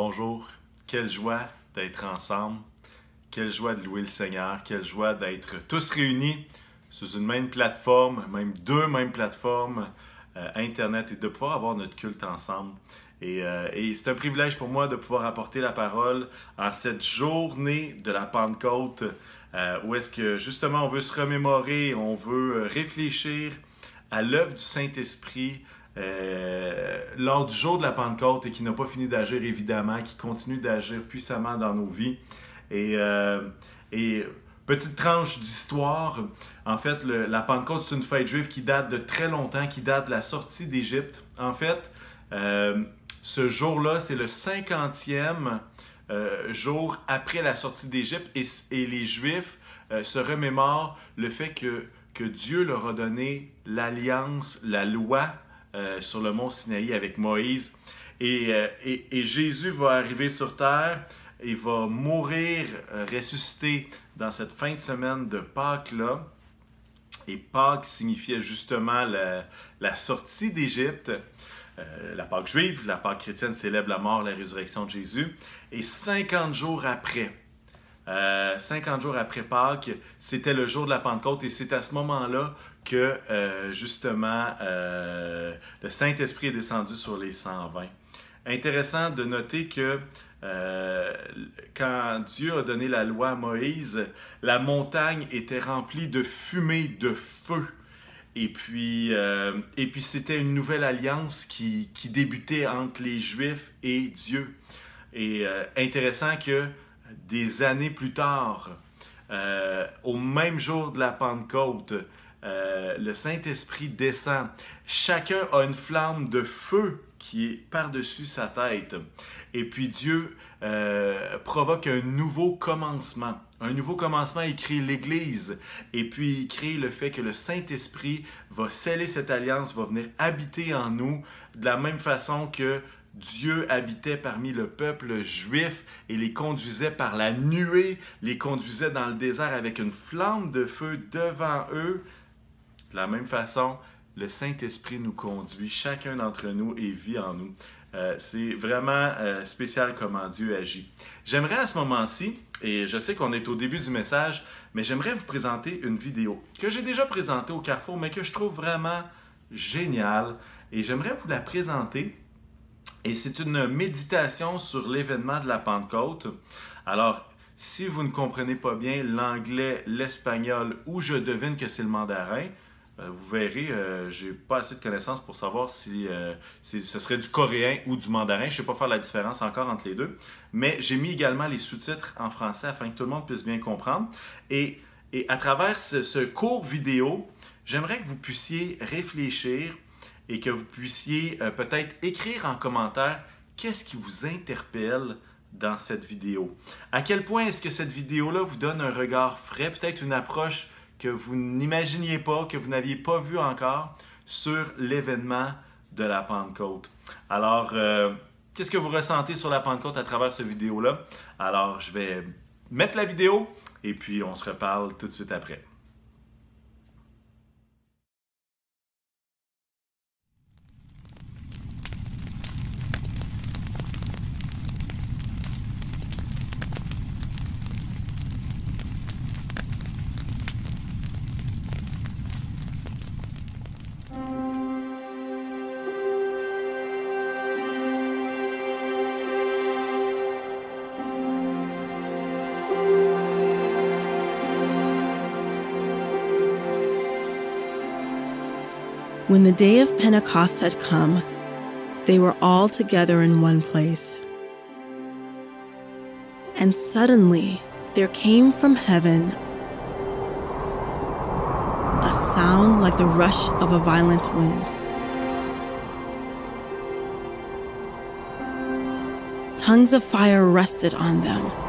Bonjour, quelle joie d'être ensemble, quelle joie de louer le Seigneur, quelle joie d'être tous réunis sous une même plateforme, même deux mêmes plateformes, euh, Internet, et de pouvoir avoir notre culte ensemble. Et, euh, et c'est un privilège pour moi de pouvoir apporter la parole en cette journée de la Pentecôte, euh, où est-ce que justement on veut se remémorer, on veut réfléchir à l'œuvre du Saint-Esprit euh, lors du jour de la Pentecôte et qui n'a pas fini d'agir évidemment, qui continue d'agir puissamment dans nos vies. Et, euh, et petite tranche d'histoire, en fait, la Pentecôte, c'est une fête juive qui date de très longtemps, qui date de la sortie d'Égypte. En fait, euh, ce jour-là, c'est le 50e euh, jour après la sortie d'Égypte et, les Juifs se remémorent le fait que Dieu leur a donné l'alliance, la loi euh, sur le mont Sinaï avec Moïse. Et, euh, et, Jésus va arriver sur terre et va mourir, euh, ressusciter dans cette fin de semaine de Pâques-là. Et Pâques signifiait justement la, sortie d'Égypte. La Pâque juive, la Pâque chrétienne célèbre la mort, la résurrection de Jésus. Et 50 jours après, euh, 50 jours après Pâques, c'était le jour de la Pentecôte et c'est à ce moment-là que euh, justement euh, le Saint-Esprit est descendu sur les 120. Intéressant de noter que euh, quand Dieu a donné la loi à Moïse, la montagne était remplie de fumée, de feu. Et puis, et puis c'était une nouvelle alliance qui, qui, débutait entre les Juifs et Dieu. Et intéressant que des années plus tard, au même jour de la Pentecôte, euh, le Saint-Esprit descend. Chacun a une flamme de feu qui est par-dessus sa tête. Et puis Dieu euh, provoque un nouveau commencement. Un nouveau commencement, il crée l'Église. Et puis il crée le fait que le Saint-Esprit va sceller cette alliance, va venir habiter en nous de la même façon que Dieu habitait parmi le peuple juif et les conduisait par la nuée, les conduisait dans le désert avec une flamme de feu devant eux de la même façon, le Saint-Esprit nous conduit, chacun d'entre nous et vit en nous. Euh, c'est vraiment euh, spécial comment Dieu agit. J'aimerais à ce moment-ci, et je sais qu'on est au début du message, mais j'aimerais vous présenter une vidéo que j'ai déjà présentée au Carrefour, mais que je trouve vraiment géniale. Et j'aimerais vous la présenter. Et c'est une méditation sur l'événement de la Pentecôte. Alors, si vous ne comprenez pas bien l'anglais, l'espagnol ou je devine que c'est le mandarin, vous verrez, euh, j'ai pas assez de connaissances pour savoir si, euh, ce serait du coréen ou du mandarin. Je sais pas faire la différence encore entre les deux. Mais j'ai mis également les sous-titres en français afin que tout le monde puisse bien comprendre. Et, à travers ce, ce court vidéo, j'aimerais que vous puissiez réfléchir et que vous puissiez euh, peut-être écrire en commentaire qu'est-ce qui vous interpelle dans cette vidéo. À quel point est-ce que cette vidéo-là vous donne un regard frais, peut-être une approche que vous n'imaginiez pas, que vous n'aviez pas vu encore sur l'événement de la Pentecôte. Alors, euh, qu'est-ce que vous ressentez sur la Pentecôte à travers cette vidéo-là? Alors, je vais mettre la vidéo et puis on se reparle tout de suite après. When the day of Pentecost had come, they were all together in one place. And suddenly there came from heaven a sound like the rush of a violent wind. Tongues of fire rested on them.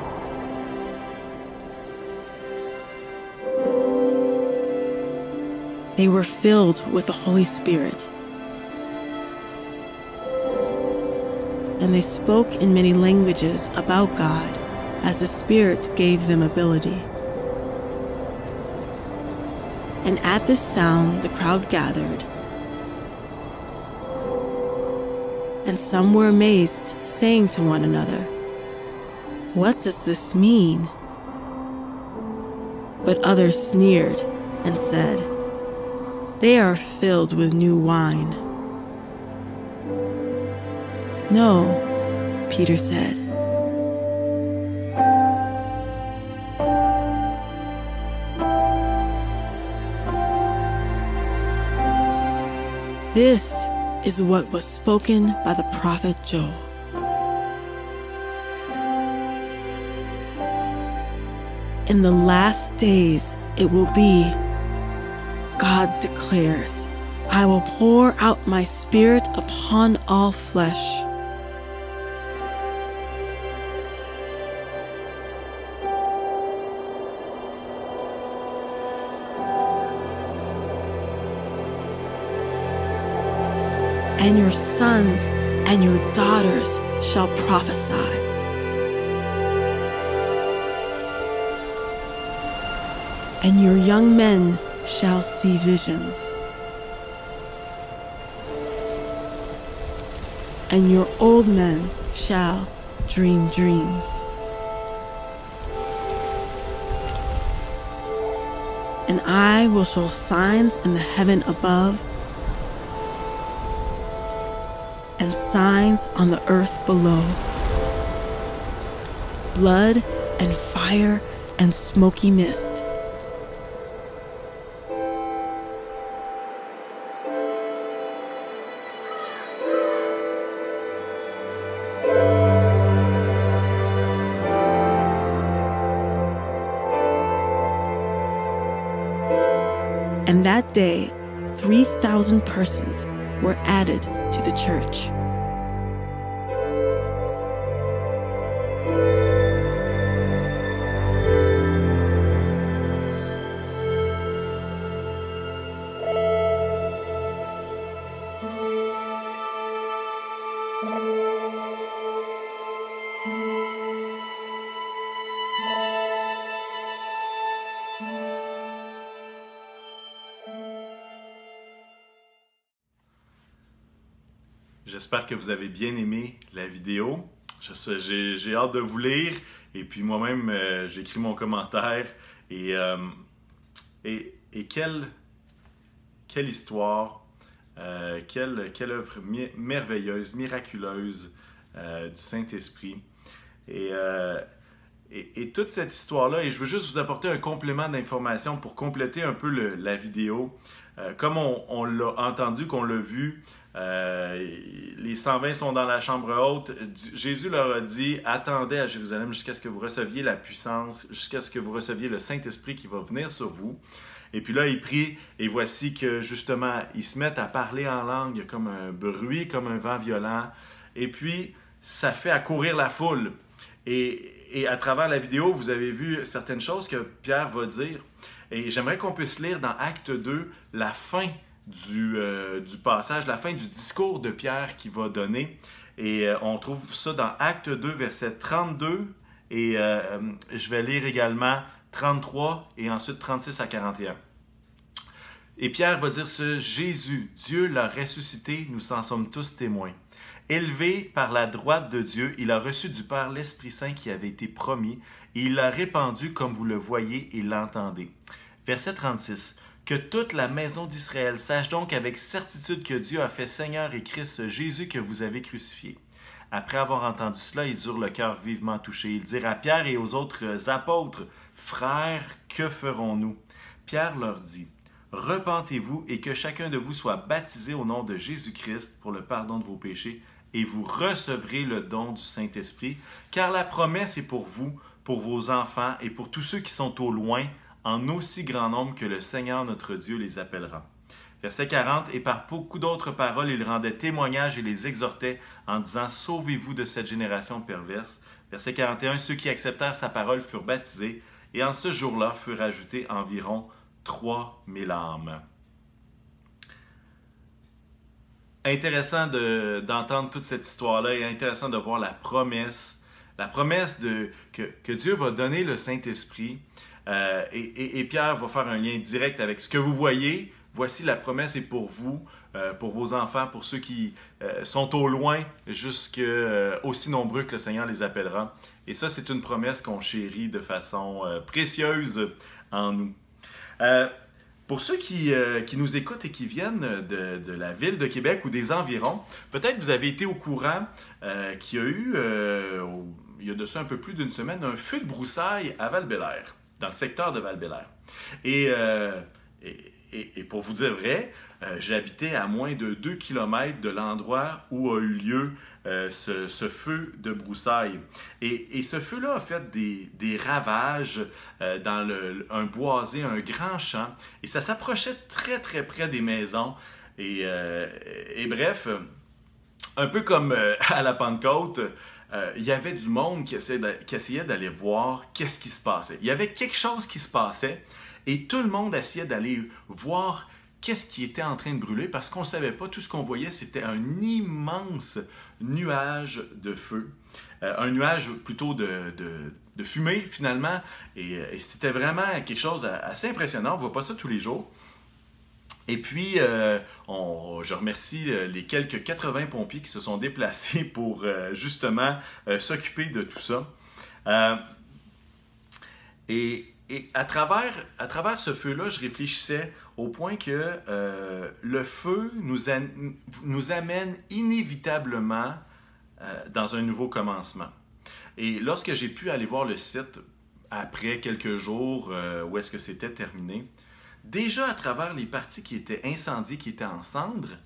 They were filled with the Holy Spirit. And they spoke in many languages about God as the Spirit gave them ability. And at this sound, the crowd gathered. and some were amazed, saying to one another, What does this mean? But others sneered and said, They are filled with new wine. No, Peter said. This is what was spoken by the prophet Joel. In the last days it will be, God declares, I will pour out my spirit upon all flesh. and your sons and your daughters shall prophesy. And your young men shall see visions. And your old men shall dream dreams. And I will show signs in the heaven above and signs on the earth below blood and fire and smoky mist. That day, 3,000 persons were added to the church. J'espère que vous avez bien aimé la vidéo. J'ai hâte de vous lire. Et puis moi-même, euh, j'écris mon commentaire. Et, euh, et, et, quelle, quelle histoire, euh, quelle, quelle œuvre merveilleuse, miraculeuse du Saint-Esprit. Et, et, toute cette histoire-là, et je veux juste vous apporter un complément d'information pour compléter un peu la vidéo. comme on, l'a entendu, qu'on l'a vu, euh, les 120 sont dans la chambre haute. Jésus leur a dit Attendez à Jérusalem jusqu'à ce que vous receviez la puissance, jusqu'à ce que vous receviez le Saint-Esprit qui va venir sur vous. Et puis là, il prie, et voici que justement, ils se mettent à parler en langue comme un bruit, comme un vent violent. Et puis, ça fait accourir la foule. Et, et à travers la vidéo, vous avez vu certaines choses que Pierre va dire. Et j'aimerais qu'on puisse lire dans Acte 2 la fin du, euh, du, passage, la fin du discours de Pierre qui va donner. Et euh, on trouve ça dans Acte 2, verset 32. Et euh, je vais lire également 33 et ensuite 36 à 41. Et Pierre va dire ce Jésus, Dieu l'a ressuscité, nous en sommes tous témoins. Élevé par la droite de Dieu, il a reçu du Père l'Esprit Saint qui avait été promis, et il l'a répandu comme vous le voyez et l'entendez. Verset 36. Que toute la maison d'Israël sache donc avec certitude que Dieu a fait Seigneur et Christ Jésus que vous avez crucifié. Après avoir entendu cela, ils eurent le cœur vivement touché. Ils dirent à Pierre et aux autres apôtres, Frères, que ferons-nous Pierre leur dit, Repentez-vous et que chacun de vous soit baptisé au nom de Jésus-Christ pour le pardon de vos péchés, et vous recevrez le don du Saint-Esprit, car la promesse est pour vous, pour vos enfants et pour tous ceux qui sont au loin, en aussi grand nombre que le Seigneur notre Dieu les appellera. Verset 40, et par beaucoup d'autres paroles, il rendait témoignage et les exhortait en disant, Sauvez-vous de cette génération perverse. Verset 41, ceux qui acceptèrent sa parole furent baptisés, et en ce jour-là furent ajoutés environ 3000 âmes. Intéressant d'entendre toute cette histoire-là et intéressant de voir la promesse, la promesse de, que, que Dieu va donner le Saint-Esprit, euh, et, Pierre va faire un lien direct avec ce que vous voyez, voici la promesse est pour vous, pour vos enfants, pour ceux qui sont au loin, jusque aussi nombreux que le Seigneur les appellera. Et ça, c'est une promesse qu'on chérit de façon précieuse en nous. Pour ceux qui, qui, nous écoutent et qui viennent de, de, la ville de Québec ou des environs, peut-être vous avez été au courant qu'il y a eu, il y a de ça un peu plus d'une semaine, un feu de broussailles à val dans le secteur de val euh, Et, et, pour vous dire vrai, euh, j'habitais à moins de 2 km de l'endroit où a eu lieu euh, ce, feu de broussailles. Et, ce feu-là a fait des, des ravages dans le, un boisé, un grand champ, et ça s'approchait très très près des maisons. Et, et bref, un peu comme à la Pentecôte, euh, il y avait du monde qui essayait d'aller voir qu'est-ce qui se passait. Il y avait quelque chose qui se passait et tout le monde essayait d'aller voir qu'est-ce qui était en train de brûler parce qu'on ne savait pas. Tout ce qu'on voyait, c'était un immense nuage de feu. Euh, un nuage plutôt de, fumée finalement. Et, et c'était vraiment quelque chose d'assez impressionnant. On ne voit pas ça tous les jours. Et puis, euh, je remercie euh, les quelques 80 pompiers qui se sont déplacés pour euh, justement s'occuper de tout ça. Et, à, travers, à travers ce feu-là, je réfléchissais au point que le feu nous, amène inévitablement dans un nouveau commencement. Et lorsque j'ai pu aller voir le site après quelques jours où est-ce que c'était terminé, Déjà à travers les parties qui étaient incendiées, qui étaient en cendres,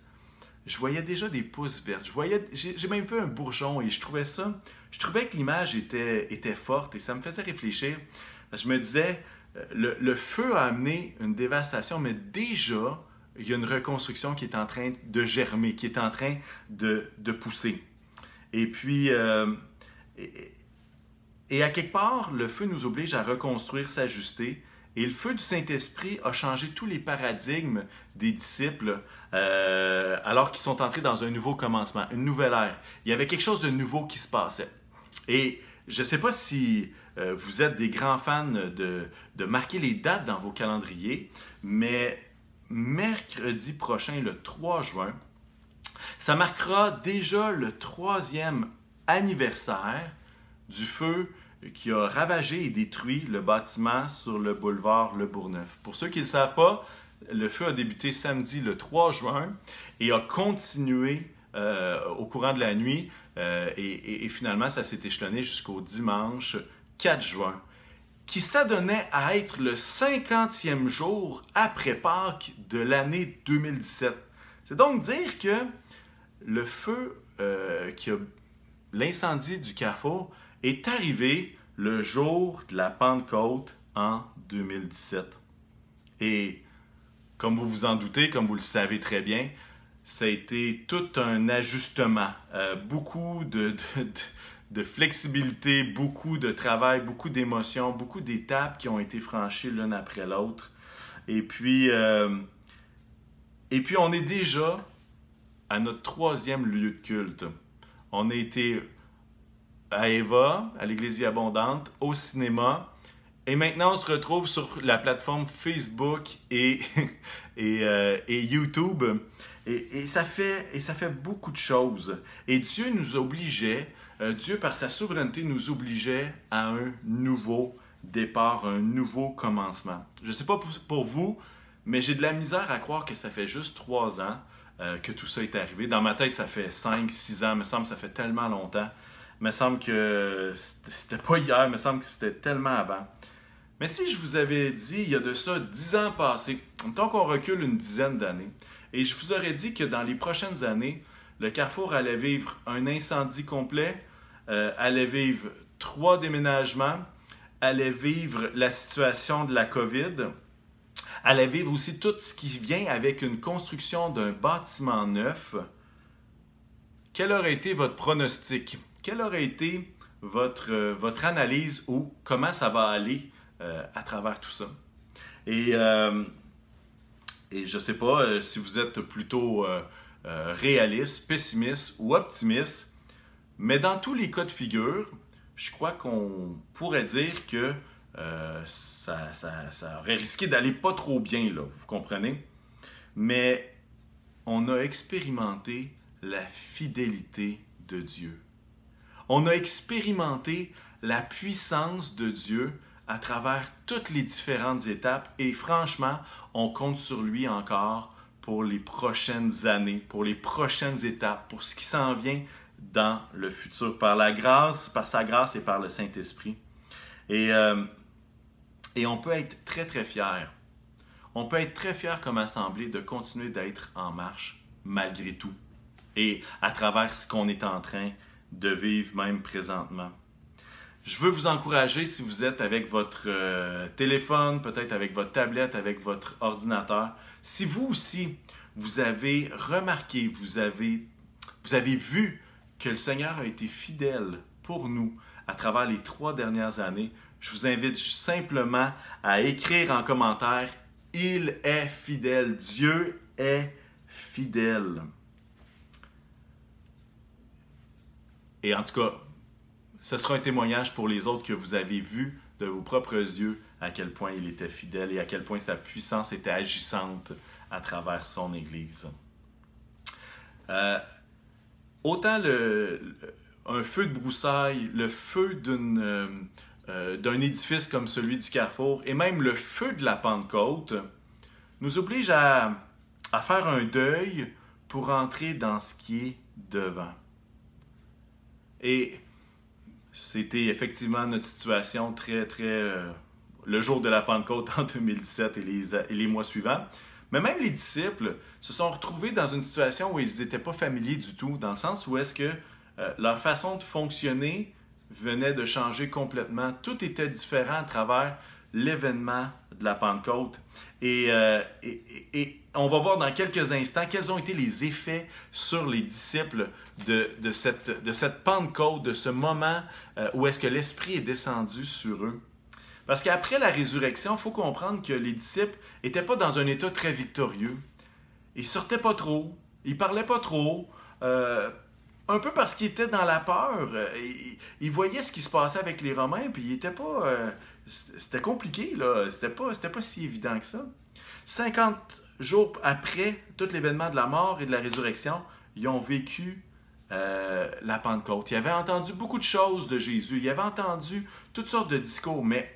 je voyais déjà des pousses vertes. J'ai même vu un bourgeon et je trouvais ça, je trouvais que l'image était, était forte et ça me faisait réfléchir. Je me disais, le, feu a amené une dévastation, mais déjà, il y a une reconstruction qui est en train de germer, qui est en train de, pousser. Et puis, euh, et, et, à quelque part, le feu nous oblige à reconstruire, s'ajuster. Et le feu du Saint-Esprit a changé tous les paradigmes des disciples euh, alors qu'ils sont entrés dans un nouveau commencement, une nouvelle ère. Il y avait quelque chose de nouveau qui se passait. Et je ne sais pas si euh, vous êtes des grands fans de, marquer les dates dans vos calendriers, mais mercredi prochain, le 3 juin, ça marquera déjà le troisième anniversaire du feu qui a ravagé et détruit le bâtiment sur le boulevard Le Bourgneuf. Pour ceux qui ne le savent pas, le feu a débuté samedi le 3 juin et a continué euh, au courant de la nuit euh, et, finalement ça s'est échelonné jusqu'au dimanche 4 juin qui s'adonnait à être le 50e jour après Pâques de l'année 2017. C'est donc dire que le feu euh, l'incendie du carrefour est arrivé le jour de la Pentecôte en 2017. Et comme vous vous en doutez, comme vous le savez très bien, ça a été tout un ajustement, euh, beaucoup de, flexibilité, beaucoup de travail, beaucoup d'émotions, beaucoup d'étapes qui ont été franchies l'une après l'autre. Et puis, euh, et puis, on est déjà à notre troisième lieu de culte. On a été à Eva, à l'Église Vie Abondante, au cinéma. Et maintenant, on se retrouve sur la plateforme Facebook et, euh, et, YouTube. Et, et, ça fait, et ça fait beaucoup de choses. Et Dieu nous obligeait, Dieu par sa souveraineté nous obligeait à un nouveau départ, un nouveau commencement. Je ne sais pas pour, vous, mais j'ai de la misère à croire que ça fait juste trois ans euh, que tout ça est arrivé. Dans ma tête, ça fait cinq, six ans, me semble que ça fait tellement longtemps. Me semble que c'était pas hier, me semble que c'était tellement avant. Mais si je vous avais dit, il y a de ça dix ans passés, tant qu'on recule une dizaine d'années, et je vous aurais dit que dans les prochaines années, le Carrefour allait vivre un incendie complet, euh, allait vivre trois déménagements, allait vivre la situation de la COVID, allait vivre aussi tout ce qui vient avec une construction d'un bâtiment neuf, quel aurait été votre pronostic? quelle aurait été votre, euh, analyse ou comment ça va aller euh, à travers tout ça? Et je ne sais pas si vous êtes plutôt réaliste, pessimiste ou optimiste, mais dans tous les cas de figure, je crois qu'on pourrait dire que ça, ça, ça, aurait risqué d'aller pas trop bien, là, vous comprenez? mais on a expérimenté la fidélité de Dieu. On a expérimenté la puissance de Dieu à travers toutes les différentes étapes et franchement, on compte sur lui encore pour les prochaines années, pour les prochaines étapes, pour ce qui s'en vient dans le futur, par la grâce, par sa grâce et par le Saint-Esprit. Et, euh, et on peut être très, très fier. On peut être très fier comme assemblée de continuer d'être en marche malgré tout et à travers ce qu'on est en train de vivre même présentement. Je veux vous encourager si vous êtes avec votre euh, téléphone, peut-être avec votre tablette, avec votre ordinateur. Si vous aussi, vous avez remarqué, vous avez, vous avez vu que le Seigneur a été fidèle pour nous à travers les trois dernières années, je vous invite simplement à écrire en commentaire Il est fidèle. Dieu est fidèle. Et en tout cas, ce sera un témoignage pour les autres que vous avez vu de vos propres yeux à quel point il était fidèle et à quel point sa puissance était agissante à travers son Église. Euh, autant le, un feu de broussailles, le feu euh, euh, d'un édifice comme celui du Carrefour et même le feu de la Pentecôte nous oblige à, à faire un deuil pour entrer dans ce qui est devant. Et c'était effectivement notre situation très, très... Euh, le jour de la Pentecôte en 2017 et les, et les mois suivants. Mais même les disciples se sont retrouvés dans une situation où ils n'étaient pas familiers du tout, dans le sens où est-ce que euh, leur façon de fonctionner venait de changer complètement. Tout était différent à travers l'événement de la Pentecôte. Et, euh, on va voir dans quelques instants quels ont été les effets sur les disciples de, de, cette, de cette Pentecôte, de ce moment euh, où est-ce que l'Esprit est descendu sur eux. Parce qu'après la résurrection, il faut comprendre que les disciples n'étaient pas dans un état très victorieux. Ils sortaient pas trop, ils parlaient pas trop, euh, un peu parce qu'ils étaient dans la peur. Ils, voyaient ce qui se passait avec les Romains, puis ils étaient pas c'était compliqué, là. C'était pas, pas si évident que ça. 50 jours après tout l'événement de la mort et de la résurrection, ils ont vécu euh, la Pentecôte. Ils avaient entendu beaucoup de choses de Jésus. Ils avaient entendu toutes sortes de discours, mais,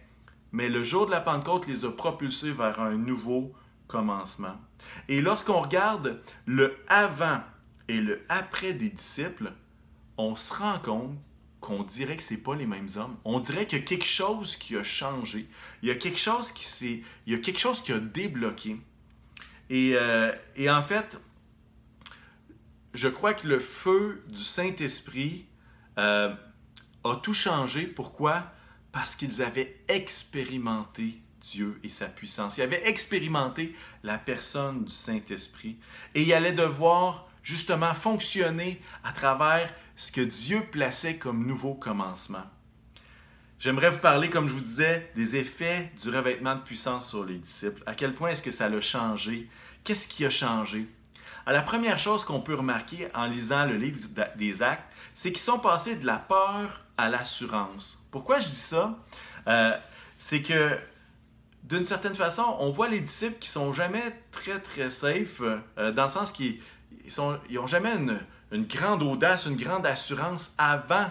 mais le jour de la Pentecôte les a propulsés vers un nouveau commencement. Et lorsqu'on regarde le avant et le après des disciples, on se rend compte qu'on dirait que c'est pas les mêmes hommes. On dirait qu'il y a quelque chose qui a changé. Il y a quelque chose qui s'est, il y a quelque chose qui a débloqué. Et, euh, en fait, je crois que le feu du Saint-Esprit euh, a tout changé. Pourquoi? Parce qu'ils avaient expérimenté Dieu et sa puissance. Ils avaient expérimenté la personne du Saint-Esprit. Et ils allaient devoir justement fonctionner à travers ce que Dieu plaçait comme nouveau commencement. J'aimerais vous parler, comme je vous disais, des effets du revêtement de puissance sur les disciples. À quel point est-ce que ça l'a changé? Qu'est-ce qui a changé? La première chose qu'on peut remarquer en lisant le livre des actes, c'est qu'ils sont passés de la peur l'assurance. Pourquoi je dis ça? Euh, c'est que d'une certaine façon, on voit les disciples qui sont jamais très très safe, euh, dans le sens qu'ils n'ont jamais une, une grande audace, une grande assurance avant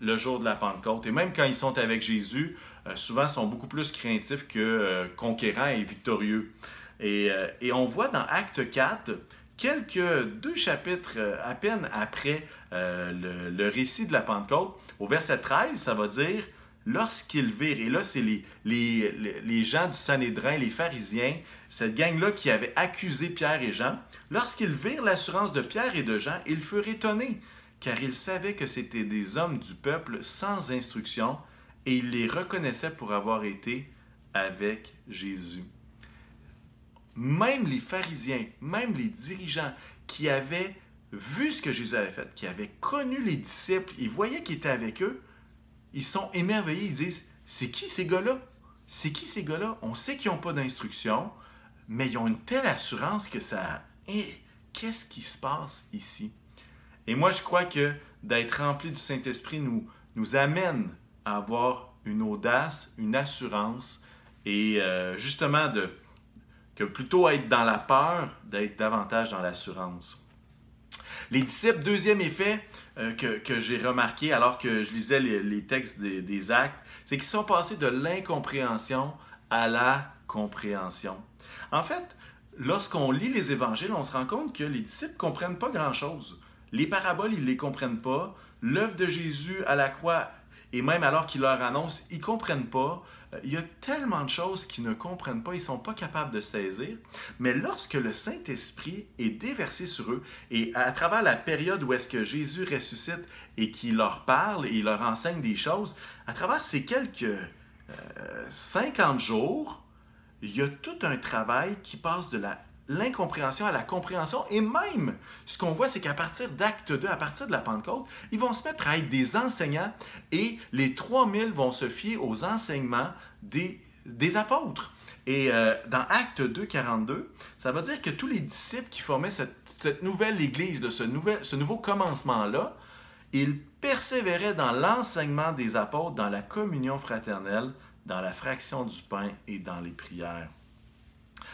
le jour de la Pentecôte. Et même quand ils sont avec Jésus, euh, souvent sont beaucoup plus craintifs que euh, conquérants et victorieux. Euh, et, on voit dans Acte 4, quelques deux chapitres à peine après le, récit de la Pentecôte, au verset 13, ça va dire lorsqu'ils virent, et là c'est les, les, les, gens du Sanhédrin, les pharisiens, cette gang-là qui avait accusé Pierre et Jean, lorsqu'ils virent l'assurance de Pierre et de Jean, ils furent étonnés, car ils savaient que c'étaient des hommes du peuple sans instruction, et ils les reconnaissaient pour avoir été avec Jésus. Même les pharisiens, même les dirigeants qui avaient vu ce que Jésus avait fait, qui avaient connu les disciples, ils voyaient qu'il était avec eux, ils sont émerveillés, ils disent, c'est qui ces gars-là? C'est qui ces gars-là? On sait qu'ils n'ont pas d'instruction, mais ils ont une telle assurance que ça... Et qu'est-ce qui se passe ici? Et moi, je crois que d'être rempli du Saint-Esprit nous, nous amène à avoir une audace, une assurance et euh, justement de, que plutôt être dans la peur, d'être davantage dans l'assurance. Les disciples, deuxième effet euh, que, j'ai remarqué alors que je lisais les, textes des, actes, c'est qu'ils sont passés de l'incompréhension à la compréhension. En fait, lorsqu'on lit les évangiles, on se rend compte que les disciples ne comprennent pas grand-chose. Les paraboles, ils ne les comprennent pas. L'œuvre de Jésus à la croix, et même alors qu'il leur annonce, ils ne comprennent pas. Il y a tellement de choses qu'ils ne comprennent pas, ils ne sont pas capables de saisir. Mais lorsque le Saint-Esprit est déversé sur eux, et à travers la période où est-ce que Jésus ressuscite et qu'il leur parle et leur enseigne des choses, à travers ces quelques 50 euh, jours, il y a tout un travail qui passe de la l'incompréhension à la compréhension. Et même, ce qu'on voit, c'est qu'à partir d'acte 2, à partir de la Pentecôte, ils vont se mettre à être des enseignants et les 3000 vont se fier aux enseignements des, apôtres. Et euh, dans Acte 2, 42, ça veut dire que tous les disciples qui formaient cette, nouvelle Église, ce, ce nouveau commencement-là, ils persévéraient dans l'enseignement des apôtres, dans la communion fraternelle, dans la fraction du pain et dans les prières.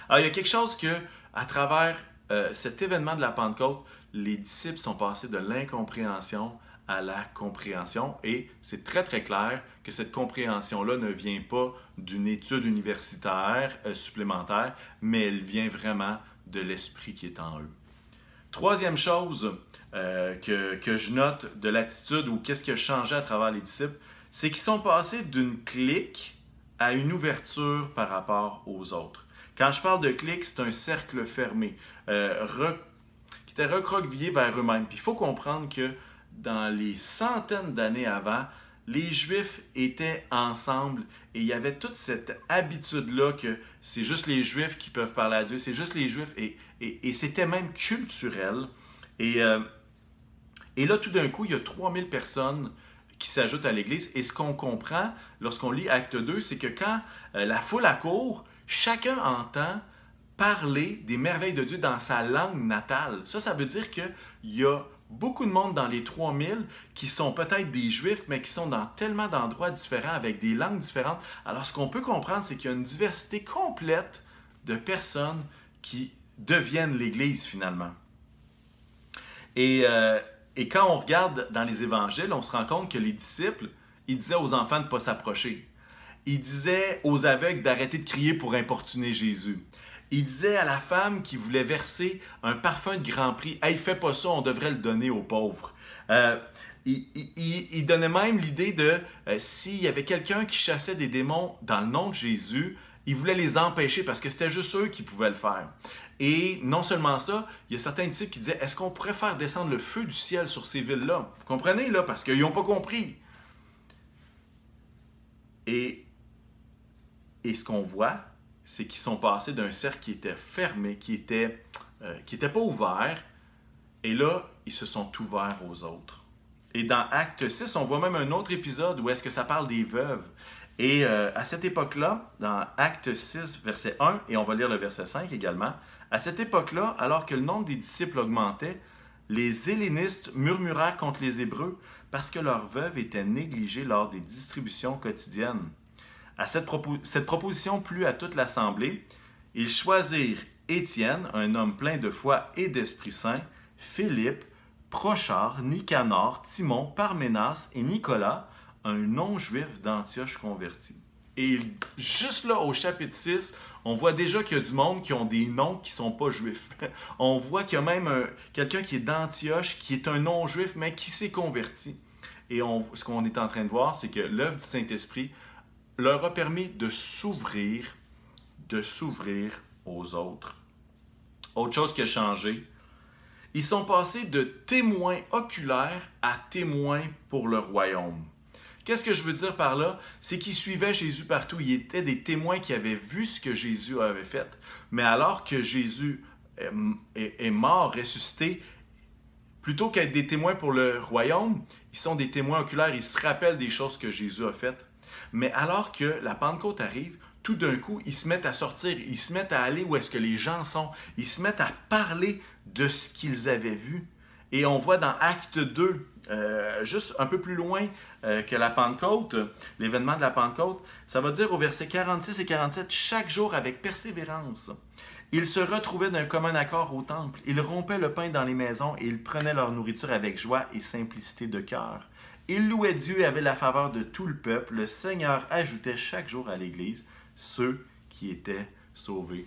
Alors, il y a quelque chose que à travers euh, cet événement de la Pentecôte, les disciples sont passés de l'incompréhension à la compréhension et c'est très très clair que cette compréhension-là ne vient pas d'une étude universitaire euh, supplémentaire, mais elle vient vraiment de l'esprit qui est en eux. Troisième chose euh, que, que, je note de l'attitude ou qu'est-ce qui a changé à travers les disciples, c'est qu'ils sont passés d'une clique à une ouverture par rapport aux autres. Quand je parle de clic, c'est un cercle fermé euh, qui était recroquevillé vers eux-mêmes. Puis il faut comprendre que dans les centaines d'années avant, les Juifs étaient ensemble et il y avait toute cette habitude-là que c'est juste les Juifs qui peuvent parler à Dieu, c'est juste les Juifs et, et, c'était même culturel. Et, euh, et là, tout d'un coup, il y a 3000 personnes qui s'ajoutent à l'Église. Et ce qu'on comprend lorsqu'on lit Acte 2, c'est que quand euh, la foule accourt, chacun entend parler des merveilles de Dieu dans sa langue natale. Ça, ça veut dire qu'il y a beaucoup de monde dans les 3000 qui sont peut-être des juifs, mais qui sont dans tellement d'endroits différents, avec des langues différentes. Alors, ce qu'on peut comprendre, c'est qu'il y a une diversité complète de personnes qui deviennent l'Église finalement. Et, euh, quand on regarde dans les évangiles, on se rend compte que les disciples, ils disaient aux enfants de ne pas s'approcher. Il disait aux aveugles d'arrêter de crier pour importuner Jésus. Il disait à la femme qui voulait verser un parfum de grand prix, Hey, fais pas ça, on devrait le donner aux pauvres. Euh, il, donnait même l'idée de euh, s'il y avait quelqu'un qui chassait des démons dans le nom de Jésus, il voulait les empêcher parce que c'était juste eux qui pouvaient le faire. Et non seulement ça, il y a certains disciples qui disaient Est-ce qu'on pourrait faire descendre le feu du ciel sur ces villes-là Vous comprenez, là, parce qu'ils n'ont pas compris. Et et ce qu'on voit, c'est qu'ils sont passés d'un cercle qui était fermé, qui était, euh, qui pas ouvert, et là, ils se sont ouverts aux autres. Et dans Acte 6, on voit même un autre épisode où est-ce que ça parle des veuves. Et euh, à cette époque-là, dans Acte 6, verset 1, et on va lire le verset 5 également, à cette époque-là, alors que le nombre des disciples augmentait, les hellénistes murmurèrent contre les Hébreux parce que leurs veuves étaient négligées lors des distributions quotidiennes cette, proposition plut à toute l'assemblée. Ils choisirent Étienne, un homme plein de foi et d'Esprit Saint, Philippe, Prochard, Nicanor, Timon, Parménas et Nicolas, un non-juif d'Antioche converti. Et juste là, au chapitre 6, on voit déjà qu'il y a du monde qui ont des noms qui ne sont pas juifs. on voit qu'il y a même quelqu'un qui est d'Antioche, qui est un non-juif, mais qui s'est converti. Et ce qu'on est en train de voir, c'est que l'œuvre du Saint-Esprit leur a permis de s'ouvrir, de s'ouvrir aux autres. Autre chose qui a changé, ils sont passés de témoins oculaires à témoins pour le royaume. Qu'est-ce que je veux dire par là? C'est qu'ils suivaient Jésus partout. Ils étaient des témoins qui avaient vu ce que Jésus avait fait. Mais alors que Jésus est mort, ressuscité, plutôt qu'être des témoins pour le royaume, ils sont des témoins oculaires. Ils se rappellent des choses que Jésus a faites. Mais alors que la Pentecôte arrive, tout d'un coup, ils se mettent à sortir, ils se mettent à aller où est-ce que les gens sont, ils se mettent à parler de ce qu'ils avaient vu. Et on voit dans Acte 2, euh, juste un peu plus loin euh, que la Pentecôte, l'événement de la Pentecôte, ça va dire au verset 46 et 47, chaque jour avec persévérance. Ils se retrouvaient d'un commun accord au temple. Ils rompaient le pain dans les maisons et ils prenaient leur nourriture avec joie et simplicité de cœur. Ils louaient Dieu et avaient la faveur de tout le peuple. Le Seigneur ajoutait chaque jour à l'Église ceux qui étaient sauvés.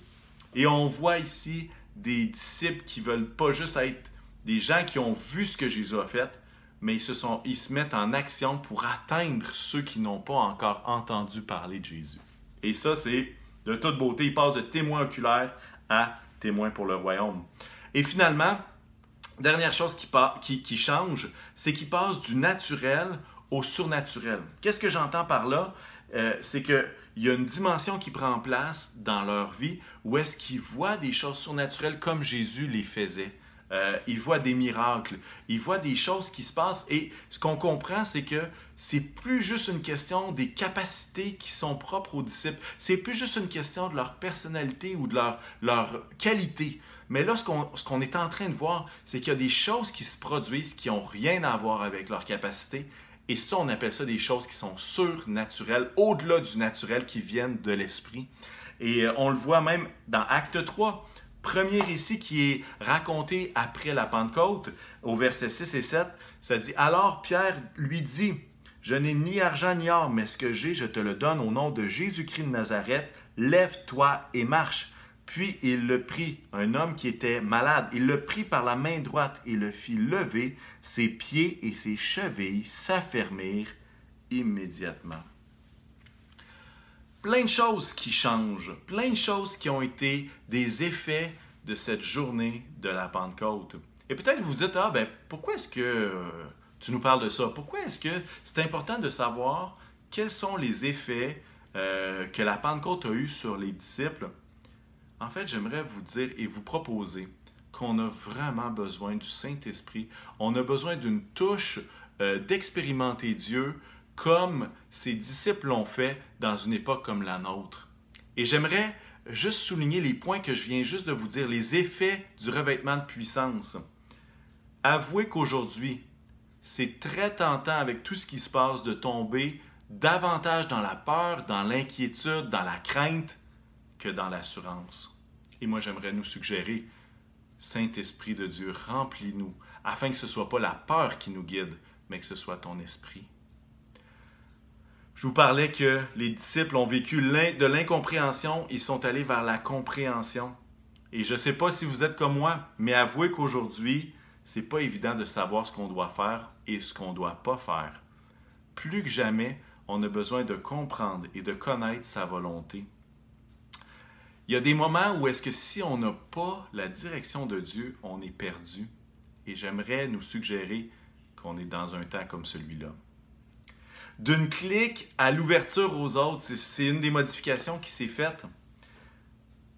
Et on voit ici des disciples qui veulent pas juste être des gens qui ont vu ce que Jésus a fait, mais ils se, ils mettent en action pour atteindre ceux qui n'ont pas encore entendu parler de Jésus. Et ça, c'est de toute beauté. Ils passent de témoins oculaires à témoins pour le royaume. Et finalement, dernière chose qui, change, c'est qu'ils passent du naturel au surnaturel. Qu'est-ce que j'entends par là? Euh, c'est qu'il y a une dimension qui prend place dans leur vie où est-ce qu'ils voient des choses surnaturelles comme Jésus les faisait. Euh, ils voient des miracles, ils voient des choses qui se passent et ce qu'on comprend, c'est que c'est plus juste une question des capacités qui sont propres aux disciples, c'est plus juste une question de leur personnalité ou de leur qualité. Mais là, ce qu'on est en train de voir, c'est qu'il y a des choses qui se produisent qui n'ont rien à voir avec leur capacité. Et ça, on appelle ça des choses qui sont surnaturelles, au-delà du naturel, qui viennent de l'esprit. Et euh, on le voit même dans Acte 3 premier récit qui est raconté après la Pentecôte, au verset 6 et 7, ça dit Alors Pierre lui dit Je n'ai ni argent ni or, mais ce que j'ai, je te le donne au nom de Jésus-Christ de Nazareth. Lève-toi et marche. Puis il le prit, un homme qui était malade, il le prit par la main droite et le fit lever. Ses pieds et ses chevilles s'affermirent immédiatement plein de choses qui changent, plein de choses qui ont été des effets de cette journée de la Pentecôte. Et peut-être vous vous dites, ah ben pourquoi est-ce que euh, tu nous parles de ça? Pourquoi est-ce que c'est important de savoir quels sont les effets euh, que la Pentecôte a eu sur les disciples? En fait, j'aimerais vous dire et vous proposer qu'on a vraiment besoin du Saint-Esprit. On a besoin d'une touche euh, d'expérimenter Dieu comme ses disciples l'ont fait dans une époque comme la nôtre. Et j'aimerais juste souligner les points que je viens juste de vous dire, les effets du revêtement de puissance. Avouez qu'aujourd'hui, c'est très tentant avec tout ce qui se passe de tomber davantage dans la peur, dans l'inquiétude, dans la crainte que dans l'assurance. Et moi, j'aimerais nous suggérer, Saint-Esprit de Dieu, remplis-nous, afin que ce ne soit pas la peur qui nous guide, mais que ce soit ton esprit. Je vous parlais que les disciples ont vécu de l'incompréhension, ils sont allés vers la compréhension. Et je ne sais pas si vous êtes comme moi, mais avouez qu'aujourd'hui, c'est pas évident de savoir ce qu'on doit faire et ce qu'on ne doit pas faire. Plus que jamais, on a besoin de comprendre et de connaître sa volonté. Il y a des moments où est-ce que si on n'a pas la direction de Dieu, on est perdu. Et j'aimerais nous suggérer qu'on est dans un temps comme celui-là d'une clique à l'ouverture aux autres. C'est une des modifications qui s'est faite.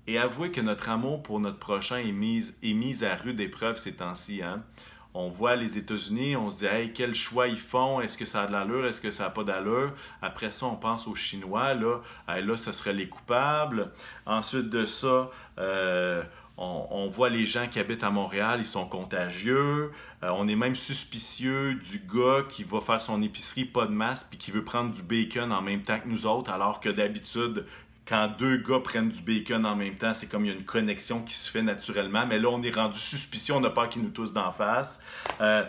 Et avouez que notre amour pour notre prochain est mis, est mis à rude épreuve ces temps-ci. Hein. On voit les États-Unis, on se dit hey, quel choix ils font, est-ce que ça a de l'allure, est-ce que ça n'a pas d'allure? Après ça, on pense aux Chinois, là, là, ce serait les coupables. Ensuite de ça, euh, on, voit les gens qui habitent à Montréal, ils sont contagieux. Euh, on est même suspicieux du gars qui va faire son épicerie pas de masque puis qui veut prendre du bacon en même temps que nous autres, alors que d'habitude, quand deux gars prennent du bacon en même temps, c'est comme il y a une connexion qui se fait naturellement. Mais là, on est rendu suspicieux, on a peur qu'ils nous tous d'en face. Euh,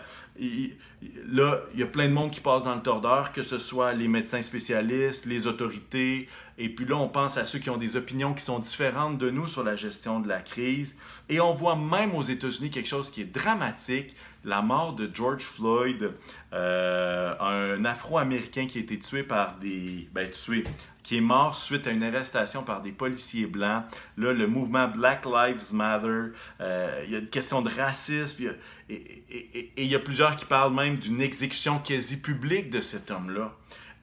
là, il y a plein de monde qui passe dans le tordeur, que ce soit les médecins spécialistes, les autorités. Et puis là, on pense à ceux qui ont des opinions qui sont différentes de nous sur la gestion de la crise. Et on voit même aux États-Unis quelque chose qui est dramatique, la mort de George Floyd, euh, un Afro-Américain qui a été tué par des... Ben, tué, qui est mort suite à une arrestation par des policiers blancs. Là, le mouvement Black Lives Matter, euh, il y a une question de racisme, et, il y a plusieurs qui parlent même d'une exécution quasi publique de cet homme-là.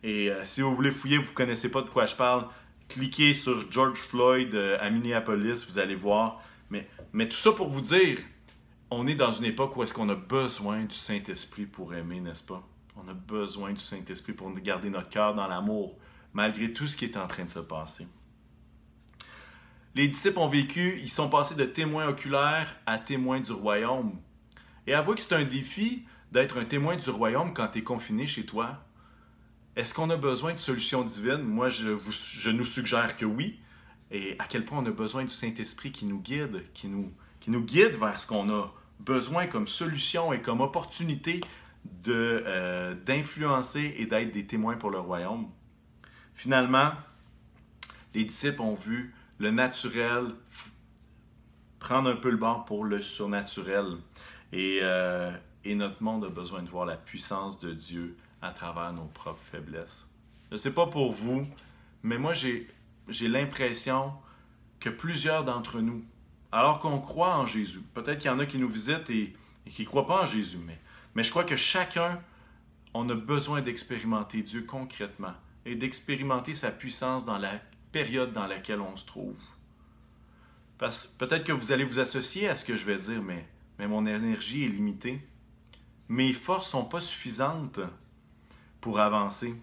Et euh, si vous voulez fouiller, vous ne connaissez pas de quoi je parle, cliquez sur George Floyd euh, à Minneapolis, vous allez voir. Mais, mais tout ça pour vous dire, on est dans une époque où est-ce qu'on a besoin du Saint-Esprit pour aimer, n'est-ce pas? On a besoin du Saint-Esprit pour garder notre cœur dans l'amour malgré tout ce qui est en train de se passer. Les disciples ont vécu, ils sont passés de témoins oculaires à témoins du royaume. Et avouez que c'est un défi d'être un témoin du royaume quand tu es confiné chez toi. Est-ce qu'on a besoin de solutions divines? Moi, je, vous, nous suggère que oui. Et à quel point on a besoin du Saint-Esprit qui nous guide, qui nous guide vers ce qu'on a besoin comme solution et comme opportunité euh, d'influencer et d'être des témoins pour le royaume. Finalement, les disciples ont vu le naturel prendre un peu le bord pour le surnaturel. Et, euh, et notre monde a besoin de voir la puissance de Dieu à travers nos propres faiblesses. Je ne sais pas pour vous, mais moi j'ai, j'ai l'impression que plusieurs d'entre nous, alors qu'on croit en Jésus, peut-être qu'il y en a qui nous visitent et, et qui ne croient pas en Jésus, mais, mais je crois que chacun, on a besoin d'expérimenter Dieu concrètement et d'expérimenter sa puissance dans la période dans laquelle on se trouve. Parce peut-être que vous allez vous associer à ce que je vais dire, mais, mon énergie est limitée. Mes forces sont pas suffisantes pour avancer.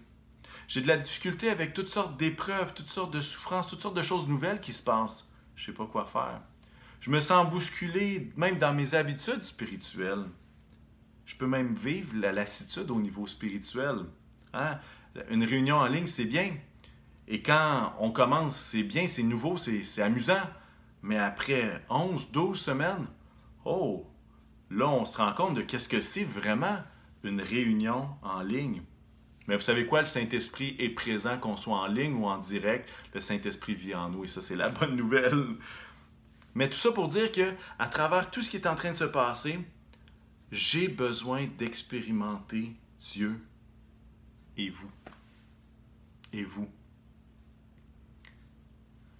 J'ai de la difficulté avec toutes sortes d'épreuves, toutes sortes de souffrances, toutes sortes de choses nouvelles qui se passent. Je sais pas quoi faire. Je me sens bousculé même dans mes habitudes spirituelles. Je peux même vivre la lassitude au niveau spirituel. Hein? Une réunion en ligne, c'est bien. Et quand on commence, c'est bien, c'est nouveau, c'est amusant. Mais après 11, 12 semaines, oh, là, on se rend compte de qu'est-ce que c'est vraiment une réunion en ligne. Mais vous savez quoi, le Saint-Esprit est présent, qu'on soit en ligne ou en direct, le Saint-Esprit vit en nous et ça, c'est la bonne nouvelle. Mais tout ça pour dire que, à travers tout ce qui est en train de se passer, j'ai besoin d'expérimenter Dieu et vous. Et vous.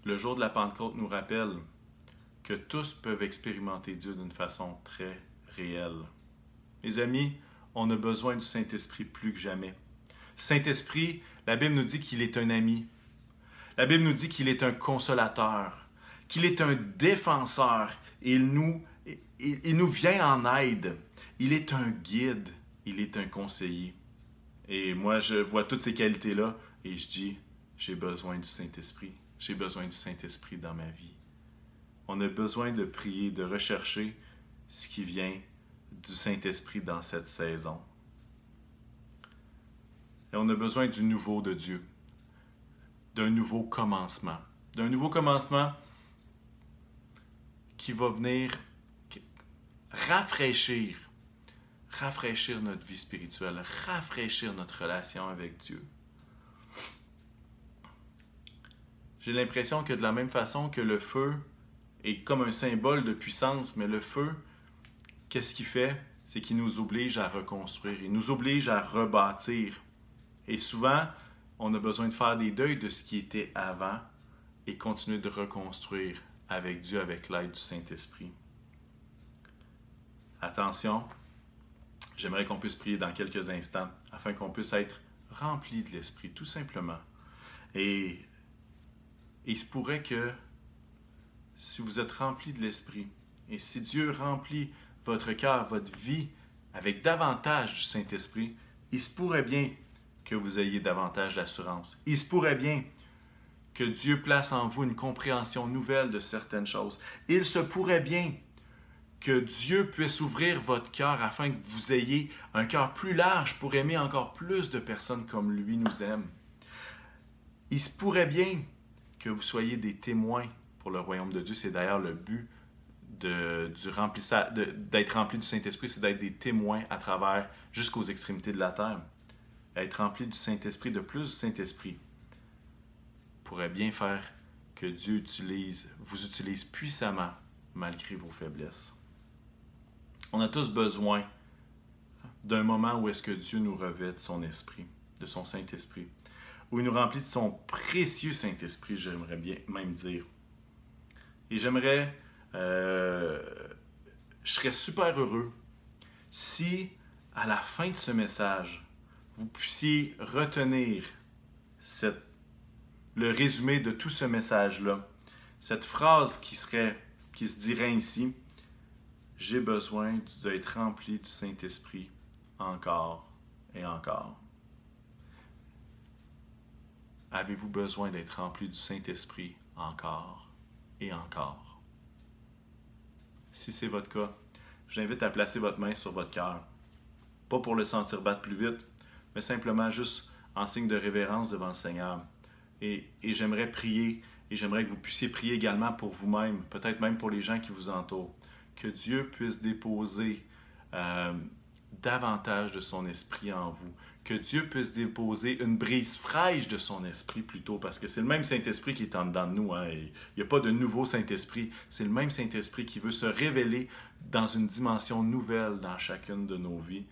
Le jour de la Pentecôte nous rappelle que tous peuvent expérimenter Dieu d'une façon très réelle. Mes amis, on a besoin du Saint-Esprit plus que jamais. Saint-Esprit, la Bible nous dit qu'il est un ami. La Bible nous dit qu'il est un consolateur, qu'il est un défenseur. il nous, il nous vient en aide. Il est un guide. Il est un conseiller. Et moi, je vois toutes ces qualités-là et je dis, j'ai besoin du Saint-Esprit. J'ai besoin du Saint-Esprit dans ma vie. On a besoin de prier, de rechercher ce qui vient du Saint-Esprit dans cette saison. Et on a besoin du nouveau de Dieu, d'un nouveau commencement, d'un nouveau commencement qui va venir rafraîchir, rafraîchir notre vie spirituelle, rafraîchir notre relation avec Dieu. J'ai l'impression que de la même façon que le feu est comme un symbole de puissance, mais le feu, qu'est-ce qu'il fait? C'est qu'il nous oblige à reconstruire, il nous oblige à rebâtir. Et souvent, on a besoin de faire des deuils de ce qui était avant et continuer de reconstruire avec Dieu, avec l'aide du Saint-Esprit. Attention, j'aimerais qu'on puisse prier dans quelques instants afin qu'on puisse être rempli de l'Esprit, tout simplement. Et, il se pourrait que si vous êtes rempli de l'Esprit et si Dieu remplit votre cœur, votre vie avec davantage du Saint-Esprit, il se pourrait bien que vous ayez davantage d'assurance. Il se pourrait bien que Dieu place en vous une compréhension nouvelle de certaines choses. Il se pourrait bien que Dieu puisse ouvrir votre cœur afin que vous ayez un cœur plus large pour aimer encore plus de personnes comme lui nous aime. Il se pourrait bien que vous soyez des témoins pour le royaume de Dieu. C'est d'ailleurs le but d'être rempli du Saint-Esprit, c'est d'être des témoins à travers jusqu'aux extrémités de la terre être rempli du Saint-Esprit, de plus du Saint-Esprit, pourrait bien faire que Dieu utilise, vous utilise puissamment malgré vos faiblesses. On a tous besoin d'un moment où est-ce que Dieu nous revêt de son esprit, de son Saint-Esprit, où il nous remplit de son précieux Saint-Esprit, j'aimerais bien même dire. Et j'aimerais, euh, je serais super heureux si à la fin de ce message, vous puissiez retenir le résumé de tout ce message-là. Cette phrase qui, serait, qui se dirait ainsi, j'ai besoin d'être rempli du Saint-Esprit encore et encore. Avez-vous besoin d'être rempli du Saint-Esprit encore et encore? Si c'est votre cas, je vous invite à placer votre main sur votre cœur. Pas pour le sentir battre plus vite, mais simplement juste en signe de révérence devant le Seigneur. Et, j'aimerais prier, et j'aimerais que vous puissiez prier également pour vous-même, peut-être même pour les gens qui vous entourent. Que Dieu puisse déposer euh, davantage de son esprit en vous. Que Dieu puisse déposer une brise fraîche de son esprit plutôt, parce que c'est le même Saint-Esprit qui est en dedans de nous. Hein, il n'y a pas de nouveau Saint-Esprit. C'est le même Saint-Esprit qui veut se révéler dans une dimension nouvelle dans chacune de nos vies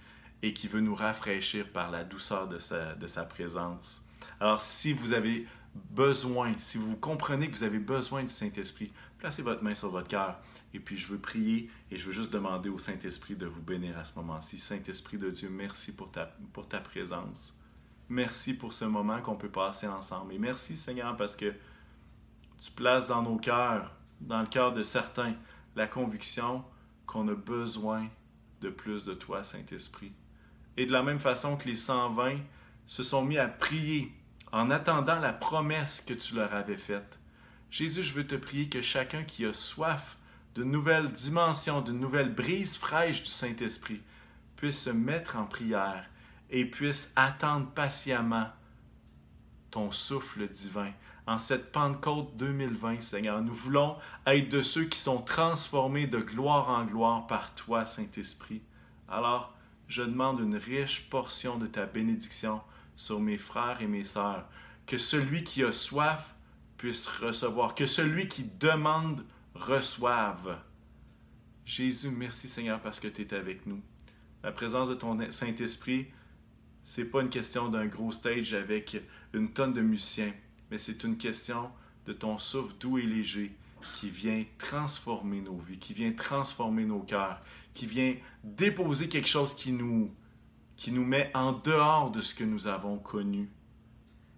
et qui veut nous rafraîchir par la douceur de sa, de sa présence. Alors, si vous avez besoin, si vous comprenez que vous avez besoin du Saint-Esprit, placez votre main sur votre cœur et puis je veux prier et je veux juste demander au Saint-Esprit de vous bénir à ce moment-ci. Saint-Esprit de Dieu, merci pour ta, présence. Merci pour ce moment qu'on peut passer ensemble. Et merci Seigneur parce que tu places dans nos cœurs, dans le cœur de certains, la conviction qu'on a besoin de plus de toi, Saint-Esprit. Et de la même façon que les 120 se sont mis à prier en attendant la promesse que tu leur avais faite. Jésus, je veux te prier que chacun qui a soif de nouvelles dimensions, de nouvelles brises fraîches du Saint-Esprit puisse se mettre en prière et puisse attendre patiemment ton souffle divin. En cette Pentecôte 2020, Seigneur, nous voulons être de ceux qui sont transformés de gloire en gloire par toi, Saint-Esprit. Alors, je demande une riche portion de ta bénédiction sur mes frères et mes sœurs. Que celui qui a soif puisse recevoir, que celui qui demande reçoive. Jésus, merci Seigneur parce que tu es avec nous. La présence de ton Saint-Esprit, c'est pas une question d'un gros stage avec une tonne de musiciens, mais c'est une question de ton souffle doux et léger qui vient transformer nos vies, qui vient transformer nos cœurs, qui vient déposer quelque chose qui nous qui nous met en dehors de ce que nous avons connu.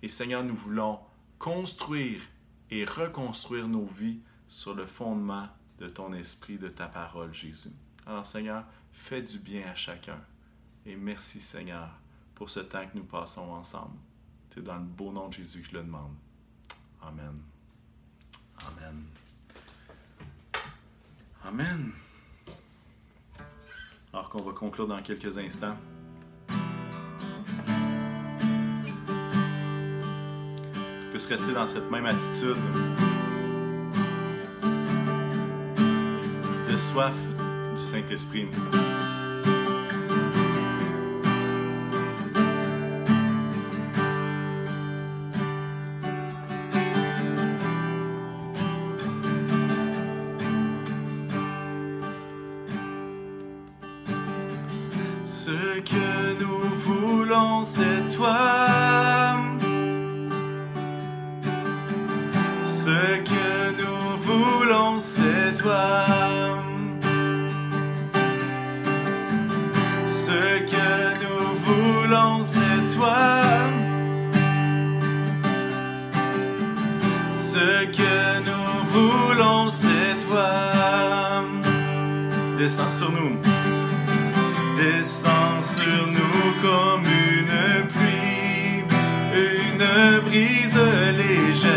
Et Seigneur, nous voulons construire et reconstruire nos vies sur le fondement de ton esprit, de ta parole, Jésus. Alors Seigneur, fais du bien à chacun. Et merci Seigneur pour ce temps que nous passons ensemble. C'est dans le beau nom de Jésus que je le demande. Amen. Amen. Amen. Alors qu'on va conclure dans quelques instants. Rester dans cette même attitude de soif du Saint-Esprit. Une brise légère.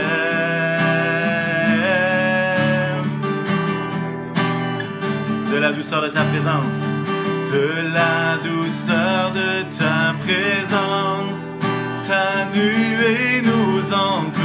De la douceur de ta présence, de la douceur de ta présence, ta nuée nous entoure.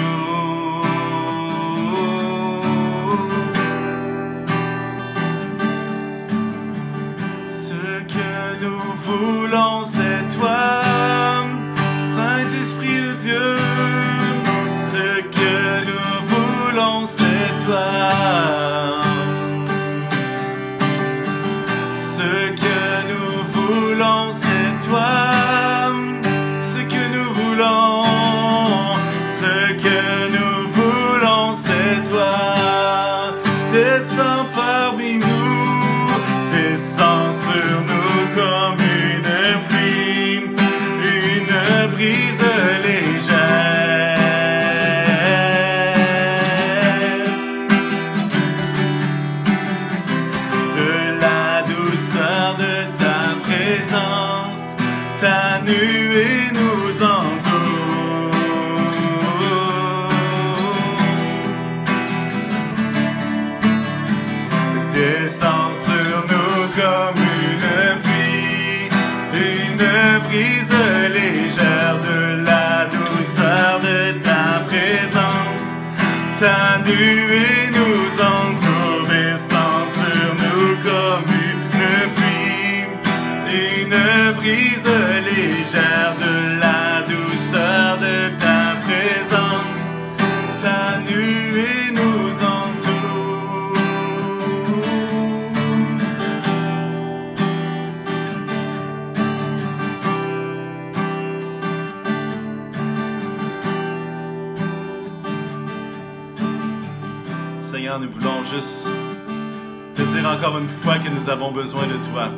Encore une fois que nous avons besoin de toi.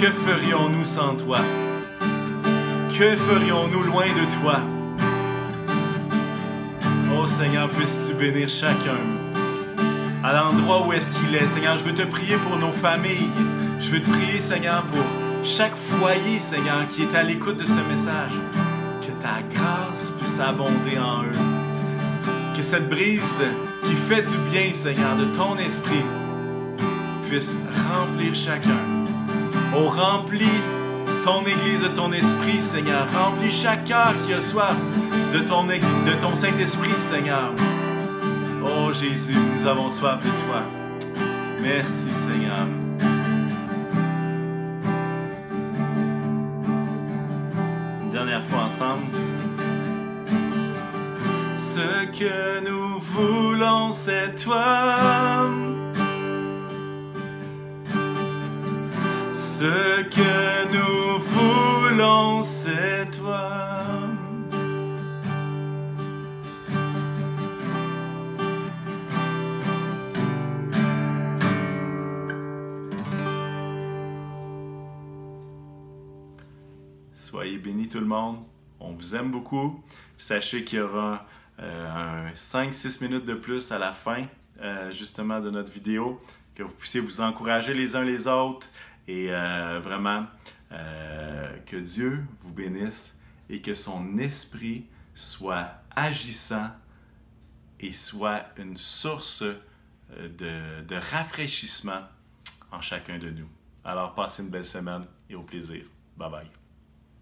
Que ferions-nous sans toi? Que ferions-nous loin de toi? Oh Seigneur, puisses-tu bénir chacun à l'endroit où est-ce qu'il est? Seigneur, je veux te prier pour nos familles. Je veux te prier, Seigneur, pour chaque foyer, Seigneur, qui est à l'écoute de ce message. Que ta grâce puisse abonder en eux. Que cette brise qui fait du bien, Seigneur, de ton esprit, puisse remplir chacun. Oh, remplis ton Église de ton esprit, Seigneur. Remplis chaque cœur qui a soif de ton, de ton Saint-Esprit, Seigneur. Oh Jésus, nous avons soif de toi. Merci, Seigneur. Une dernière fois ensemble. Ce que nous voulons, c'est toi. Ce que nous voulons, c'est toi. Soyez bénis tout le monde. On vous aime beaucoup. Sachez qu'il y aura 5-6 minutes de plus à la fin euh, justement de notre vidéo, que vous puissiez vous encourager les uns les autres et euh, vraiment euh, que Dieu vous bénisse et que son esprit soit agissant et soit une source euh, de rafraîchissement en chacun de nous. Alors passez une belle semaine et au plaisir. Bye bye.